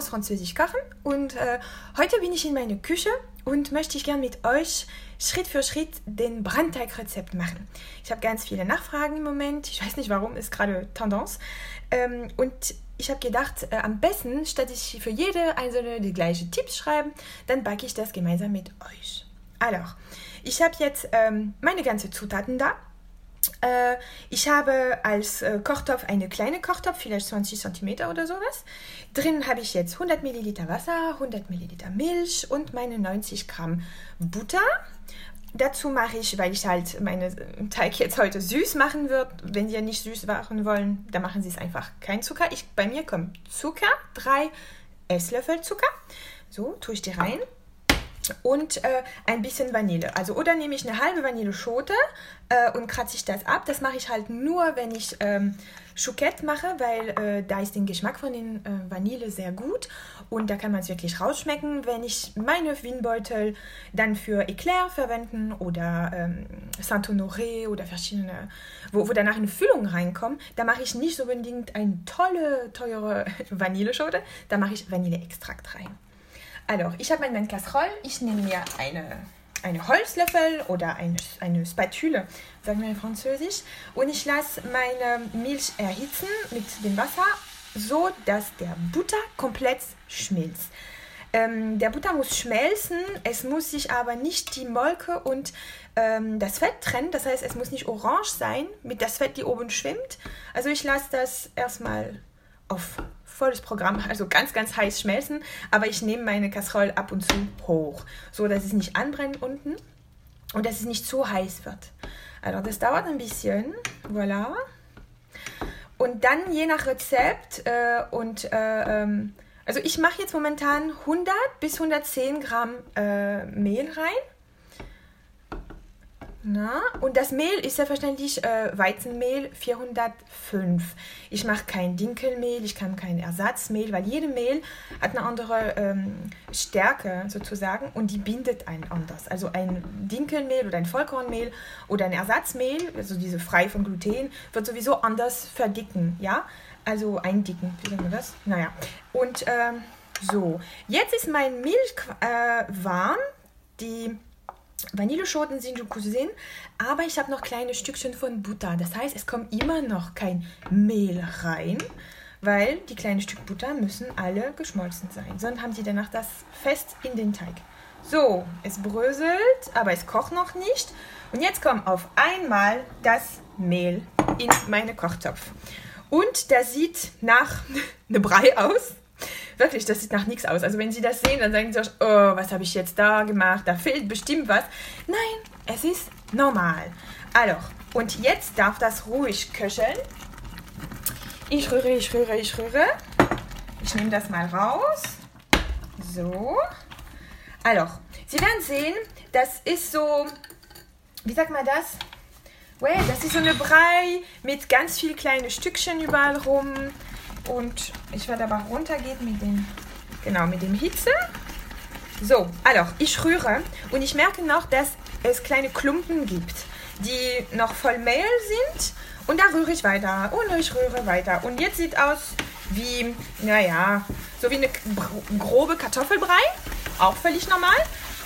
aus Französisch kochen und äh, heute bin ich in meiner Küche und möchte ich gerne mit euch Schritt für Schritt den Brandteigrezept machen. Ich habe ganz viele Nachfragen im Moment. Ich weiß nicht warum, ist gerade Tendance. Ähm, und ich habe gedacht, äh, am besten, statt ich für jede einzelne die gleichen Tipps schreiben, dann backe ich das gemeinsam mit euch. Also, ich habe jetzt ähm, meine ganzen Zutaten da. Äh, ich habe als äh, Kochtopf eine kleine Kochtopf, vielleicht 20 cm oder sowas. Drin habe ich jetzt 100 ml Wasser, 100 ml Milch und meine 90 Gramm Butter. Dazu mache ich, weil ich halt meinen Teig jetzt heute süß machen wird. Wenn Sie nicht süß machen wollen, dann machen Sie es einfach kein Zucker. Ich, bei mir kommt Zucker, drei Esslöffel Zucker. So, tue ich die rein und äh, ein bisschen Vanille. Also oder nehme ich eine halbe Vanilleschote äh, und kratze ich das ab. Das mache ich halt nur, wenn ich ähm, Chouquette mache, weil äh, da ist der Geschmack von den äh, Vanille sehr gut und da kann man es wirklich rausschmecken. Wenn ich meine Wienbeutel dann für Eclair verwenden oder ähm, Saint-Honoré oder verschiedene, wo, wo danach eine Füllung reinkommt, da mache ich nicht unbedingt eine tolle, teure Vanilleschote, da mache ich Vanilleextrakt rein. Alors, ich habe meine Casserole. Ich nehme mir eine, eine Holzlöffel oder eine, eine Spatule, sagen wir in Französisch. Und ich lasse meine Milch erhitzen mit dem Wasser, so dass der Butter komplett schmilzt. Ähm, der Butter muss schmelzen, es muss sich aber nicht die Molke und ähm, das Fett trennen. Das heißt, es muss nicht orange sein mit das Fett, die oben schwimmt. Also ich lasse das erstmal auf volles Programm, also ganz, ganz heiß schmelzen. Aber ich nehme meine Kasserolle ab und zu hoch, so dass es nicht anbrennt unten und dass es nicht zu heiß wird. Also das dauert ein bisschen, voilà. Und dann je nach Rezept äh, und äh, ähm, also ich mache jetzt momentan 100 bis 110 Gramm äh, Mehl rein. Na, und das Mehl ist selbstverständlich äh, Weizenmehl 405. Ich mache kein Dinkelmehl, ich kann kein Ersatzmehl, weil jede Mehl hat eine andere ähm, Stärke sozusagen und die bindet einen anders. Also ein Dinkelmehl oder ein Vollkornmehl oder ein Ersatzmehl, also diese frei von Gluten, wird sowieso anders verdicken, ja? Also eindicken, wie sagen wir das? Naja, und ähm, so, jetzt ist mein Milch äh, warm, die Vanilleschoten sind schon Cousin, aber ich habe noch kleine Stückchen von Butter. Das heißt, es kommt immer noch kein Mehl rein, weil die kleinen Stück Butter müssen alle geschmolzen sein. Sonst haben sie danach das fest in den Teig. So, es bröselt, aber es kocht noch nicht. Und jetzt kommt auf einmal das Mehl in meinen Kochtopf. Und das sieht nach einem Brei aus. Wirklich, das sieht nach nichts aus. Also wenn Sie das sehen, dann sagen Sie euch, oh, was habe ich jetzt da gemacht? Da fehlt bestimmt was. Nein, es ist normal. Also, und jetzt darf das ruhig köcheln. Ich rühre, ich rühre, ich rühre. Ich nehme das mal raus. So. Also, Sie werden sehen, das ist so, wie sagt man das? Ouais, das ist so eine Brei mit ganz viel kleinen Stückchen überall rum. Und ich werde aber runtergehen mit dem, genau, mit dem Hitze. So, also, ich rühre und ich merke noch, dass es kleine Klumpen gibt, die noch voll Mehl sind. Und da rühre ich weiter und ich rühre weiter. Und jetzt sieht aus wie, naja, so wie eine grobe Kartoffelbrei. Auch völlig normal.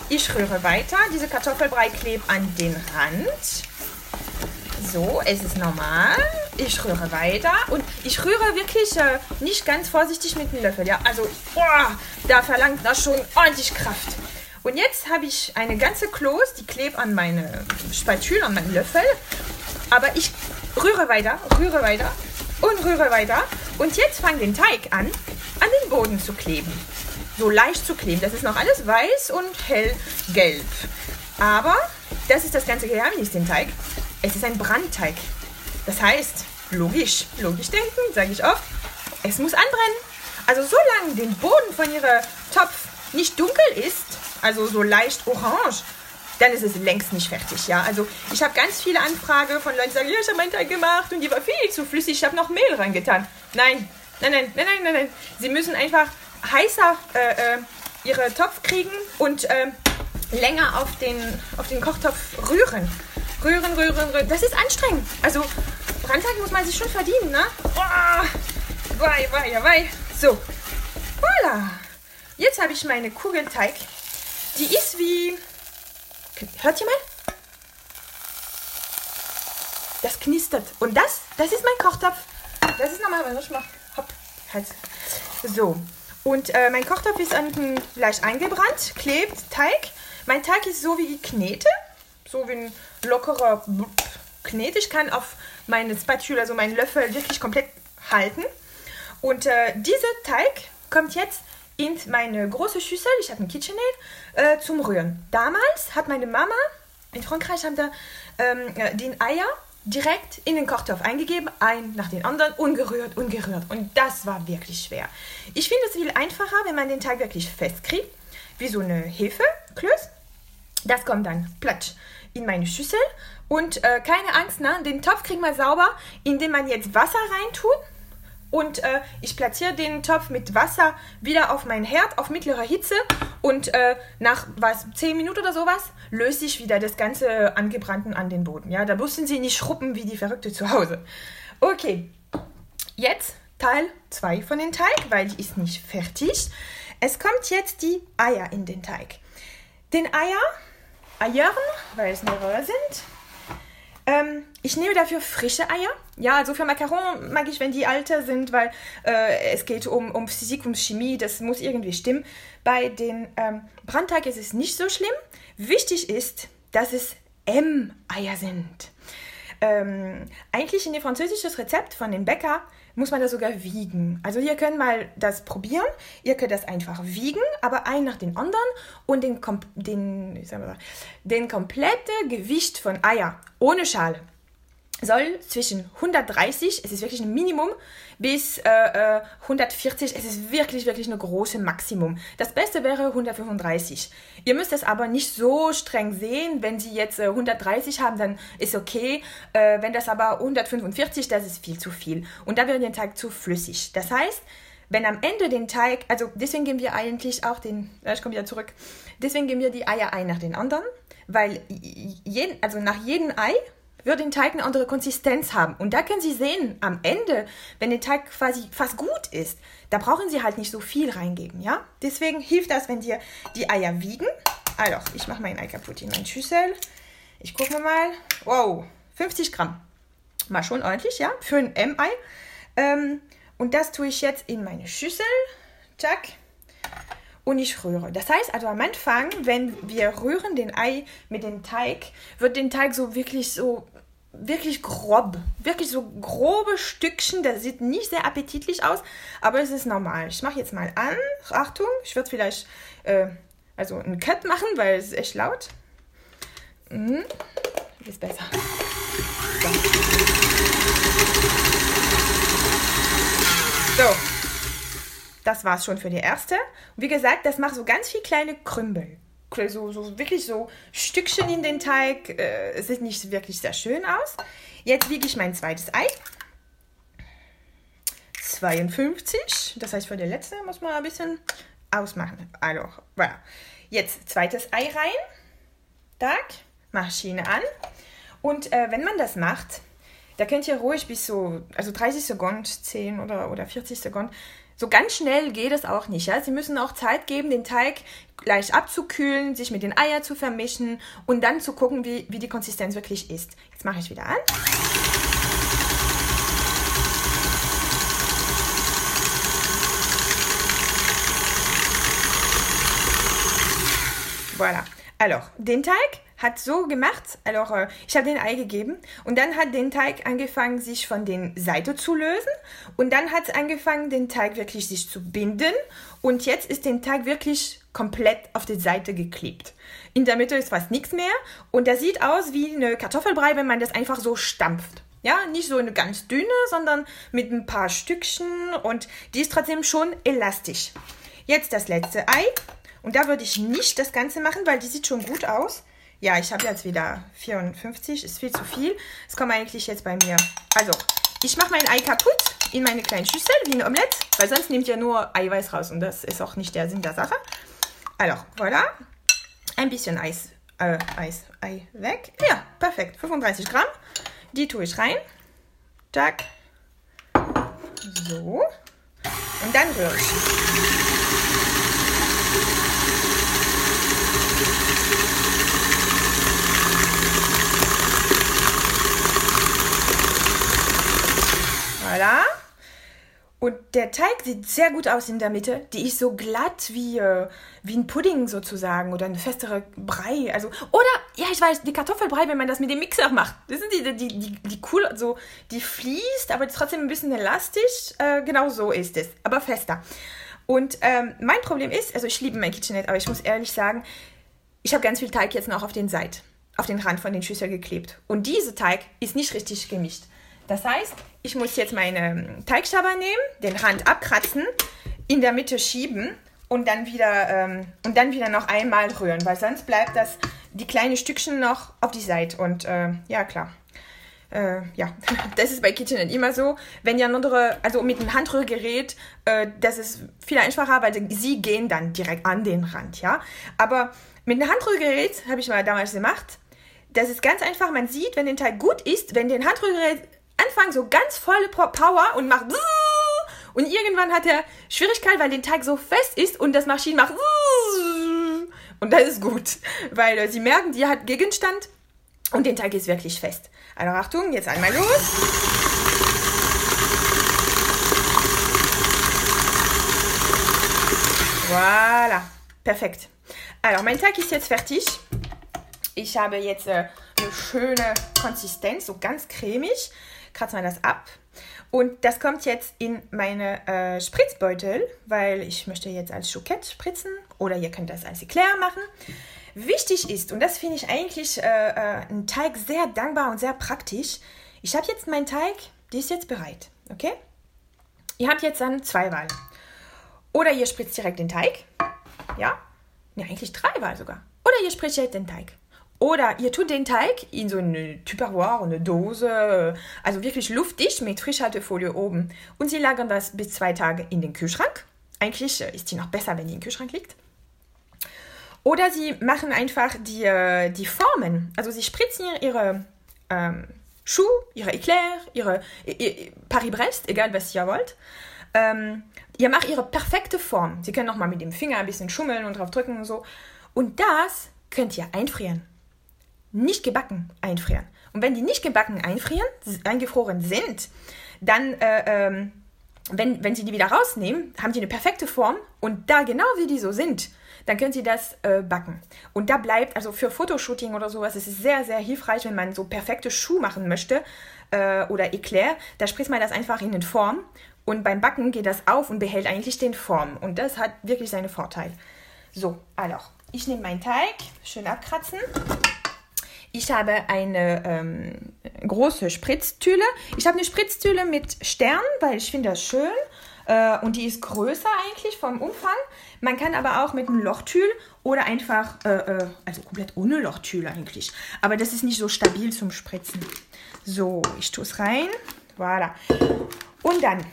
Ich rühre weiter. Diese Kartoffelbrei klebt an den Rand. So, es ist normal. Ich rühre weiter und ich rühre wirklich äh, nicht ganz vorsichtig mit dem Löffel. Ja, also boah, da verlangt das schon ordentlich Kraft. Und jetzt habe ich eine ganze Kloß, die klebt an meine Spatule, an meinen Löffel. Aber ich rühre weiter, rühre weiter und rühre weiter. Und jetzt fange den Teig an, an den Boden zu kleben. So leicht zu kleben. Das ist noch alles weiß und hellgelb. Aber das ist das ganze Geheimnis, den Teig. Es ist ein Brandteig. Das heißt, logisch, logisch denken, sage ich oft, es muss anbrennen. Also solange den Boden von Ihrem Topf nicht dunkel ist, also so leicht orange, dann ist es längst nicht fertig. Ja, also ich habe ganz viele Anfragen von Leuten, die sagen, ja, ich habe meinen Teig gemacht und die war viel zu flüssig, ich habe noch Mehl reingetan. Nein, nein, nein, nein, nein, nein, nein. Sie müssen einfach heißer äh, äh, Ihre Topf kriegen und äh, länger auf den, auf den Kochtopf rühren. Rühren, rühren, rühren. Das ist anstrengend. Also Brandteig muss man sich schon verdienen, ne? Oh, wei, wei, wei. So. Voilà. Jetzt habe ich meine Kugelteig. Die ist wie... Hört ihr mal? Das knistert. Und das, das ist mein Kochtopf. Das ist normal, was ich mache. Hopp, halt. So. Und äh, mein Kochtopf ist unten leicht eingebrannt, klebt, Teig. Mein Teig ist so wie Knete. So wie ein lockerer Knete. Ich kann auf meine Spatula, also meinen Löffel, wirklich komplett halten. Und äh, dieser Teig kommt jetzt in meine große Schüssel, ich habe ein KitchenAid, äh, zum Rühren. Damals hat meine Mama, in Frankreich haben da ähm, den Eier direkt in den Kochtopf eingegeben, ein nach den anderen, ungerührt, ungerührt. Und das war wirklich schwer. Ich finde es viel einfacher, wenn man den Teig wirklich festkriegt, wie so eine Hefeklöß. Das kommt dann platsch in meine Schüssel. Und äh, keine Angst, ne? den Topf kriegt man sauber, indem man jetzt Wasser reintut und äh, ich platziere den Topf mit Wasser wieder auf meinen Herd auf mittlerer Hitze und äh, nach was 10 Minuten oder sowas löse ich wieder das ganze Angebrannten an den Boden. Ja, da mussten sie nicht schruppen wie die Verrückte zu Hause. Okay, jetzt Teil 2 von dem Teig, weil die ist nicht fertig. Es kommt jetzt die Eier in den Teig. Den Eier, Eiern, weil es mehrere sind, ähm, ich nehme dafür frische Eier. Ja, also für Macaron mag ich, wenn die alter sind, weil äh, es geht um, um Physik, um Chemie, das muss irgendwie stimmen. Bei den ähm, Brandteig ist es nicht so schlimm. Wichtig ist, dass es M-Eier sind. Ähm, eigentlich in dem französischen Rezept von den Bäcker muss man das sogar wiegen. Also ihr könnt mal das probieren. Ihr könnt das einfach wiegen, aber ein nach den anderen und den, den, ich sag mal, den komplette Gewicht von Eier ohne Schale soll zwischen 130, es ist wirklich ein Minimum, bis äh, 140, äh, es ist wirklich, wirklich eine große Maximum. Das Beste wäre 135. Ihr müsst es aber nicht so streng sehen. Wenn Sie jetzt äh, 130 haben, dann ist okay. Äh, wenn das aber 145, das ist viel zu viel. Und da wird der Teig zu flüssig. Das heißt, wenn am Ende den Teig, also deswegen geben wir eigentlich auch den, ich komme wieder zurück, deswegen geben wir die Eier ein nach den anderen, weil jeden, also nach jedem Ei wird den Teig eine andere Konsistenz haben. Und da können Sie sehen, am Ende, wenn der Teig quasi fast gut ist, da brauchen Sie halt nicht so viel reingeben, ja? Deswegen hilft das, wenn Sie die Eier wiegen. Also, ich mache mein Ei kaputt in meine Schüssel. Ich gucke mal. Wow, 50 Gramm. Mal schon ordentlich, ja? Für ein M-Ei. Ähm, und das tue ich jetzt in meine Schüssel. Zack und ich rühre. Das heißt also am Anfang, wenn wir rühren den Ei mit dem Teig, wird den Teig so wirklich so wirklich grob, wirklich so grobe Stückchen. Das sieht nicht sehr appetitlich aus, aber es ist normal. Ich mache jetzt mal an. Achtung, ich würde vielleicht äh, also einen Cut machen, weil es ist echt laut. Mhm. Ist besser. So. so. Das war's schon für die erste. Wie gesagt, das macht so ganz viel kleine Krümbel so, so wirklich so Stückchen in den Teig. Äh, sieht nicht wirklich sehr schön aus. Jetzt wiege ich mein zweites Ei. 52. Das heißt, für die letzte muss man ein bisschen ausmachen. Also, voilà. Jetzt zweites Ei rein. Tag. Maschine an. Und äh, wenn man das macht, da könnt ihr ruhig bis so, also 30 Sekunden, 10 oder, oder 40 Sekunden, so ganz schnell geht es auch nicht. Ja? Sie müssen auch Zeit geben, den Teig leicht abzukühlen, sich mit den Eiern zu vermischen und dann zu gucken, wie, wie die Konsistenz wirklich ist. Jetzt mache ich wieder an. Voilà. Alors, den Teig hat so gemacht, alors, äh, ich habe den Ei gegeben und dann hat den Teig angefangen, sich von den Seiten zu lösen und dann hat es angefangen, den Teig wirklich sich zu binden und jetzt ist der Teig wirklich komplett auf die Seite geklebt. In der Mitte ist fast nichts mehr und der sieht aus wie eine Kartoffelbrei, wenn man das einfach so stampft. Ja, nicht so eine ganz dünne, sondern mit ein paar Stückchen und die ist trotzdem schon elastisch. Jetzt das letzte Ei. Und da würde ich nicht das Ganze machen, weil die sieht schon gut aus. Ja, ich habe jetzt wieder 54, ist viel zu viel. Es kommt eigentlich jetzt bei mir. Also, ich mache mein Ei kaputt in meine kleine Schüssel, wie ein Omelette, weil sonst nehmt ihr nur Eiweiß raus und das ist auch nicht der Sinn der Sache. Also, voilà. Ein bisschen Eis, äh, Eis, Ei weg. Ja, perfekt. 35 Gramm. Die tue ich rein. Tack. So. Und dann rühre ich. Der Teig sieht sehr gut aus in der Mitte. Die ist so glatt wie, äh, wie ein Pudding sozusagen oder ein festere Brei. Also, oder, ja, ich weiß, die Kartoffelbrei, wenn man das mit dem Mixer macht. Das sind die, die, die, die cool, so, die fließt, aber trotzdem ein bisschen elastisch. Äh, genau so ist es, aber fester. Und ähm, mein Problem ist, also ich liebe mein KitchenAid, aber ich muss ehrlich sagen, ich habe ganz viel Teig jetzt noch auf den Seiten, auf den Rand von den Schüsseln geklebt. Und dieser Teig ist nicht richtig gemischt. Das heißt, ich muss jetzt meine Teigschaber nehmen, den Rand abkratzen, in der Mitte schieben und dann wieder, ähm, und dann wieder noch einmal rühren, weil sonst bleibt das, die kleinen Stückchen noch auf die Seite. Und äh, ja, klar. Äh, ja, das ist bei KitchenAid immer so. Wenn ihr andere, also mit einem Handrührgerät, äh, das ist viel einfacher, weil sie gehen dann direkt an den Rand, ja. Aber mit einem Handrührgerät, habe ich mal damals gemacht, das ist ganz einfach. Man sieht, wenn der Teig gut ist, wenn den Handrührgerät Anfang so ganz volle Power und macht und irgendwann hat er Schwierigkeit, weil der Teig so fest ist und das Maschine macht und das ist gut, weil äh, sie merken, die hat Gegenstand und der Teig ist wirklich fest. Also Achtung, jetzt einmal los. Voilà, perfekt. Also mein Teig ist jetzt fertig. Ich habe jetzt äh, eine schöne Konsistenz, so ganz cremig kratzen wir das ab. Und das kommt jetzt in meine äh, Spritzbeutel, weil ich möchte jetzt als Choukette spritzen oder ihr könnt das als Eclair machen. Wichtig ist, und das finde ich eigentlich äh, äh, ein Teig sehr dankbar und sehr praktisch, ich habe jetzt meinen Teig, die ist jetzt bereit, okay? Ihr habt jetzt dann zwei Wahlen. Oder ihr spritzt direkt den Teig, ja? Ja, eigentlich drei Wahlen sogar. Oder ihr spritzt jetzt den Teig. Oder ihr tut den Teig in so eine Tupperware, eine Dose, also wirklich luftdicht mit Frischhaltefolie oben. Und sie lagern das bis zwei Tage in den Kühlschrank. Eigentlich äh, ist sie noch besser, wenn die im Kühlschrank liegt. Oder sie machen einfach die, äh, die Formen. Also sie spritzen ihre ähm, Schuh, ihre Eclair, ihre Paris-Brest, egal was ihr wollt. Ähm, ihr macht ihre perfekte Form. Sie können nochmal mit dem Finger ein bisschen schummeln und drauf drücken und so. Und das könnt ihr einfrieren nicht gebacken einfrieren. Und wenn die nicht gebacken einfrieren, eingefroren sind, dann, äh, ähm, wenn, wenn Sie die wieder rausnehmen, haben die eine perfekte Form und da genau wie die so sind, dann können Sie das äh, backen. Und da bleibt, also für Fotoshooting oder sowas, ist es sehr, sehr hilfreich, wenn man so perfekte Schuhe machen möchte äh, oder Eclair, da spritzt man das einfach in den Form und beim Backen geht das auf und behält eigentlich den Form. Und das hat wirklich seinen Vorteil. So, also, ich nehme meinen Teig, schön abkratzen. Ich habe eine ähm, große Spritztüle. Ich habe eine Spritztüle mit Stern, weil ich finde das schön. Äh, und die ist größer eigentlich vom Umfang. Man kann aber auch mit einem Lochtül oder einfach, äh, äh, also komplett ohne Lochtül eigentlich. Aber das ist nicht so stabil zum Spritzen. So, ich tue es rein. Voilà. Und dann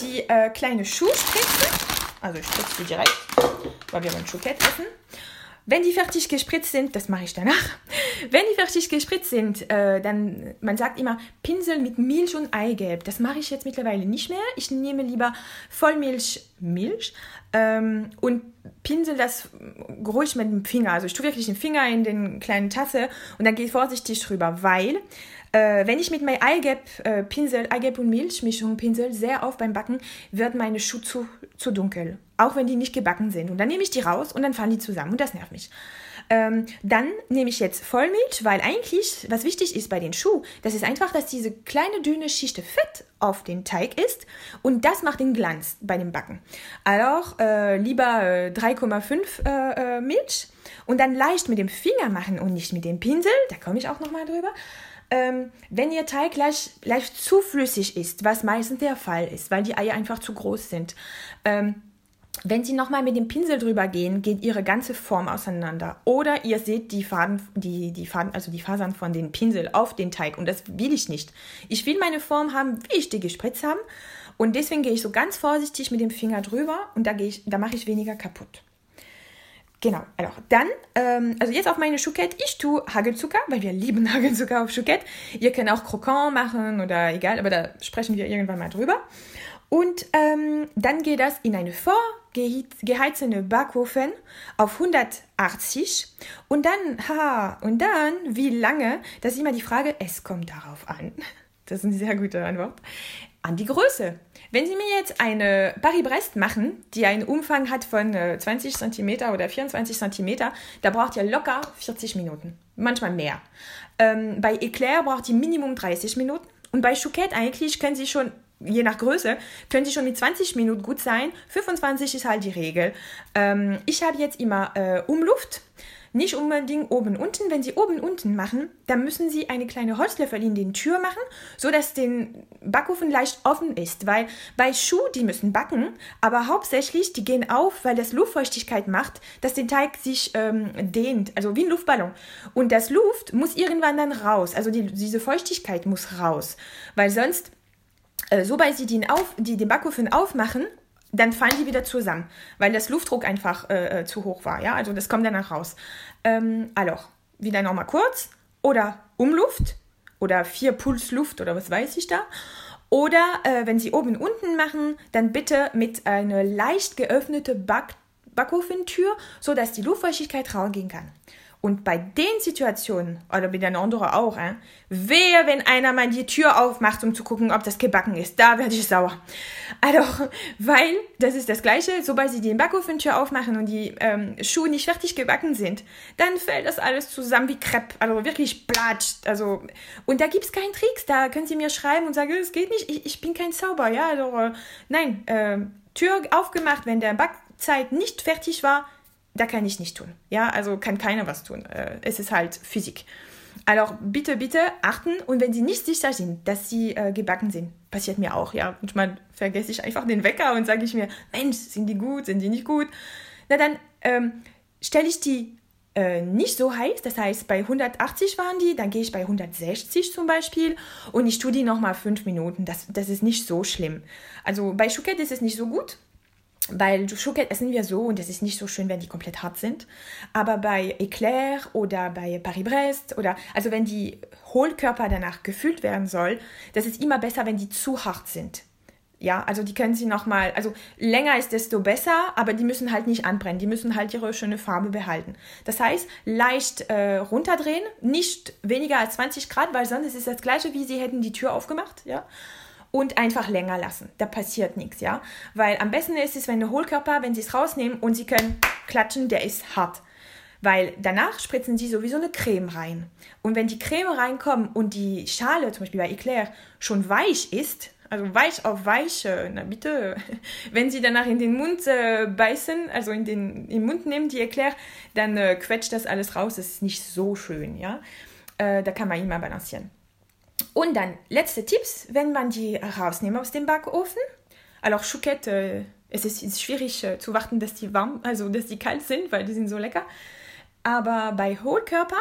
die äh, kleine Schuhspritze. Also ich spritze die direkt, weil wir wollen Schokolade essen. Wenn die fertig gespritzt sind, das mache ich danach. Wenn die fertig gespritzt sind, äh, dann, man sagt immer Pinsel mit Milch und Eigelb. Das mache ich jetzt mittlerweile nicht mehr. Ich nehme lieber Vollmilch, Milch ähm, und pinsel das ruhig mit dem Finger. Also ich tue wirklich den Finger in den kleinen Tasse und dann gehe ich vorsichtig drüber, weil äh, wenn ich mit meinem Eigelb äh, Pinsel, Eigelb und Milchmischung pinsel, sehr oft beim Backen, wird meine Schuhe zu, zu dunkel. Auch wenn die nicht gebacken sind. Und dann nehme ich die raus und dann fallen die zusammen und das nervt mich. Ähm, dann nehme ich jetzt Vollmilch, weil eigentlich, was wichtig ist bei den Schuhen, das ist einfach, dass diese kleine dünne Schicht Fett auf den Teig ist und das macht den Glanz bei dem Backen. Also äh, lieber äh, 3,5 äh, äh, Milch und dann leicht mit dem Finger machen und nicht mit dem Pinsel, da komme ich auch nochmal drüber ähm, wenn Ihr Teig leicht, leicht zu flüssig ist, was meistens der Fall ist, weil die Eier einfach zu groß sind, ähm, wenn Sie nochmal mit dem Pinsel drüber gehen, geht Ihre ganze Form auseinander. Oder ihr seht die Faden, die, die Faden, also die Fasern von den Pinsel auf den Teig. Und das will ich nicht. Ich will meine Form haben, wie ich die gespritzt habe. Und deswegen gehe ich so ganz vorsichtig mit dem Finger drüber und da, gehe ich, da mache ich weniger kaputt. Genau, also dann, ähm, also jetzt auf meine Chouquette, ich tue Hagelzucker, weil wir lieben Hagelzucker auf Chouquette. Ihr könnt auch Croquant machen oder egal, aber da sprechen wir irgendwann mal drüber. Und ähm, dann geht das in eine vorgeheizene Backofen auf 180 und dann, haha, und dann, wie lange, das ist immer die Frage, es kommt darauf an. Das ist eine sehr gute Antwort. an die Größe. Wenn Sie mir jetzt eine Paris-Brest machen, die einen Umfang hat von 20 cm oder 24 cm, da braucht ihr locker 40 Minuten, manchmal mehr. Ähm, bei Eclair braucht ihr Minimum 30 Minuten und bei Chouquette eigentlich können Sie schon je nach Größe, können Sie schon mit 20 Minuten gut sein. 25 ist halt die Regel. Ähm, ich habe jetzt immer äh, Umluft. Nicht unbedingt oben unten. Wenn Sie oben unten machen, dann müssen Sie eine kleine Holzlöffel in den Tür machen, so dass den Backofen leicht offen ist. Weil bei Schuh, die müssen backen, aber hauptsächlich die gehen auf, weil das Luftfeuchtigkeit macht, dass der Teig sich ähm, dehnt, also wie ein Luftballon. Und das Luft muss irgendwann dann raus. Also die, diese Feuchtigkeit muss raus, weil sonst äh, sobald sie den, auf, die, den Backofen aufmachen, dann fallen die wieder zusammen, weil das Luftdruck einfach äh, äh, zu hoch war. Ja, also das kommt danach raus. Ähm, alors, wieder nochmal kurz. Oder Umluft oder vier Puls Luft oder was weiß ich da. Oder äh, wenn Sie oben unten machen, dann bitte mit einer leicht geöffneten Back Backofentür, sodass die Luftfeuchtigkeit rausgehen kann. Und bei den Situationen, oder bei den anderen auch, äh, wehe, wenn einer mal die Tür aufmacht, um zu gucken, ob das gebacken ist. Da werde ich sauer. Also, weil, das ist das Gleiche, sobald sie die Backofentür aufmachen und die ähm, Schuhe nicht fertig gebacken sind, dann fällt das alles zusammen wie Crepe. Also wirklich platscht. Also, und da gibt es keinen Tricks. Da können sie mir schreiben und sagen, es geht nicht, ich, ich bin kein Zauber. Ja, also, äh, nein, äh, Tür aufgemacht, wenn der Backzeit nicht fertig war, da kann ich nicht tun. Ja, also kann keiner was tun. Äh, es ist halt Physik. Also bitte, bitte achten und wenn Sie nicht sicher sind, dass Sie äh, gebacken sind, passiert mir auch, ja. Manchmal vergesse ich einfach den Wecker und sage ich mir, Mensch, sind die gut, sind die nicht gut? Na dann ähm, stelle ich die äh, nicht so heiß, das heißt bei 180 waren die, dann gehe ich bei 160 zum Beispiel und ich tue die nochmal fünf Minuten. Das, das ist nicht so schlimm. Also bei Chouquette ist es nicht so gut, weil Schokolade essen wir so und es ist nicht so schön, wenn die komplett hart sind. Aber bei Eclair oder bei Paris-Brest oder, also wenn die Hohlkörper danach gefüllt werden soll, das ist immer besser, wenn die zu hart sind. Ja, also die können sie nochmal, also länger ist desto besser, aber die müssen halt nicht anbrennen, die müssen halt ihre schöne Farbe behalten. Das heißt, leicht äh, runterdrehen, nicht weniger als 20 Grad, weil sonst ist es das gleiche, wie sie hätten die Tür aufgemacht, ja und einfach länger lassen. Da passiert nichts, ja. Weil am besten ist es, wenn der Hohlkörper, wenn Sie es rausnehmen und Sie können klatschen, der ist hart. Weil danach spritzen Sie sowieso eine Creme rein. Und wenn die Creme reinkommt und die Schale, zum Beispiel bei Eclair, schon weich ist, also weich auf weich, na bitte, wenn Sie danach in den Mund äh, beißen, also in den, den Mund nehmen, die Eclair, dann äh, quetscht das alles raus. Das ist nicht so schön, ja. Äh, da kann man immer balancieren. Und dann letzte Tipps, wenn man die rausnimmt aus dem Backofen. Alors Chouquette, äh, es ist schwierig äh, zu warten, dass die warm, also dass die kalt sind, weil die sind so lecker. Aber bei Hohlkörper,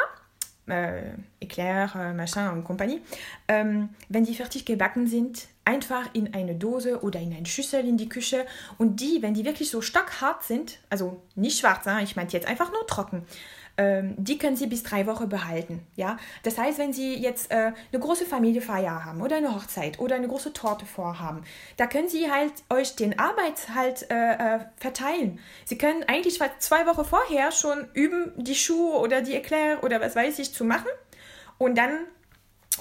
äh, Eclair, äh, Machin und Compagnie, ähm, wenn die fertig gebacken sind, einfach in eine Dose oder in eine Schüssel in die Küche und die, wenn die wirklich so stockhart sind, also nicht schwarz, hein, ich meine jetzt einfach nur trocken, ähm, die können Sie bis drei Wochen behalten. Ja? Das heißt, wenn Sie jetzt äh, eine große Familiefeier haben oder eine Hochzeit oder eine große Torte vorhaben, da können Sie halt euch den Arbeit äh, äh, verteilen. Sie können eigentlich zwei Wochen vorher schon üben, die Schuhe oder die Eclair oder was weiß ich zu machen und dann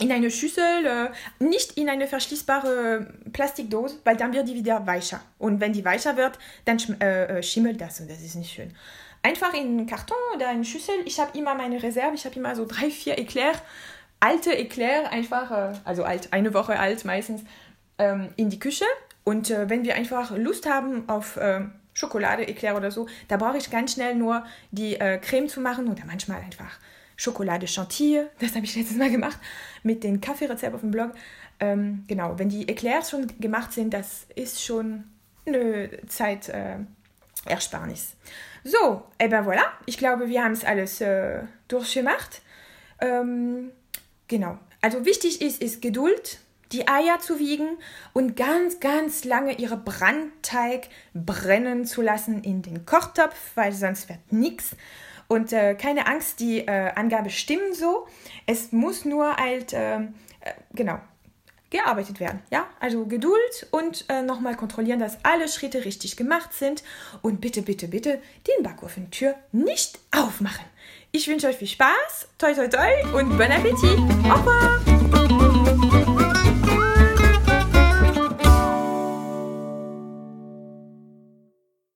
in eine Schüssel, äh, nicht in eine verschließbare Plastikdose, weil dann wird die wieder weicher. Und wenn die weicher wird, dann äh, schimmelt das und das ist nicht schön einfach in einen Karton oder eine Schüssel. Ich habe immer meine Reserve, ich habe immer so drei, vier Eclair, alte Eclair, einfach, äh, also alt, eine Woche alt meistens, ähm, in die Küche. Und äh, wenn wir einfach Lust haben auf äh, Schokolade, Eclair oder so, da brauche ich ganz schnell nur die äh, Creme zu machen oder manchmal einfach Schokolade Chantilly. Das habe ich letztes Mal gemacht mit dem Kaffeerezept auf dem Blog. Ähm, genau, wenn die Eclairs schon gemacht sind, das ist schon eine Zeitersparnis. Äh, so, et ben voilà, ich glaube, wir haben es alles äh, durchgemacht. Ähm, genau, also wichtig ist, ist Geduld, die Eier zu wiegen und ganz, ganz lange ihre Brandteig brennen zu lassen in den Kochtopf, weil sonst wird nichts. Und äh, keine Angst, die äh, Angabe stimmen so. Es muss nur halt, ähm, äh, genau, gearbeitet werden. Ja, also Geduld und äh, nochmal kontrollieren, dass alle Schritte richtig gemacht sind und bitte, bitte, bitte den Backofen-Tür nicht aufmachen. Ich wünsche euch viel Spaß, toi toi toi und bon Appetit. Au revoir!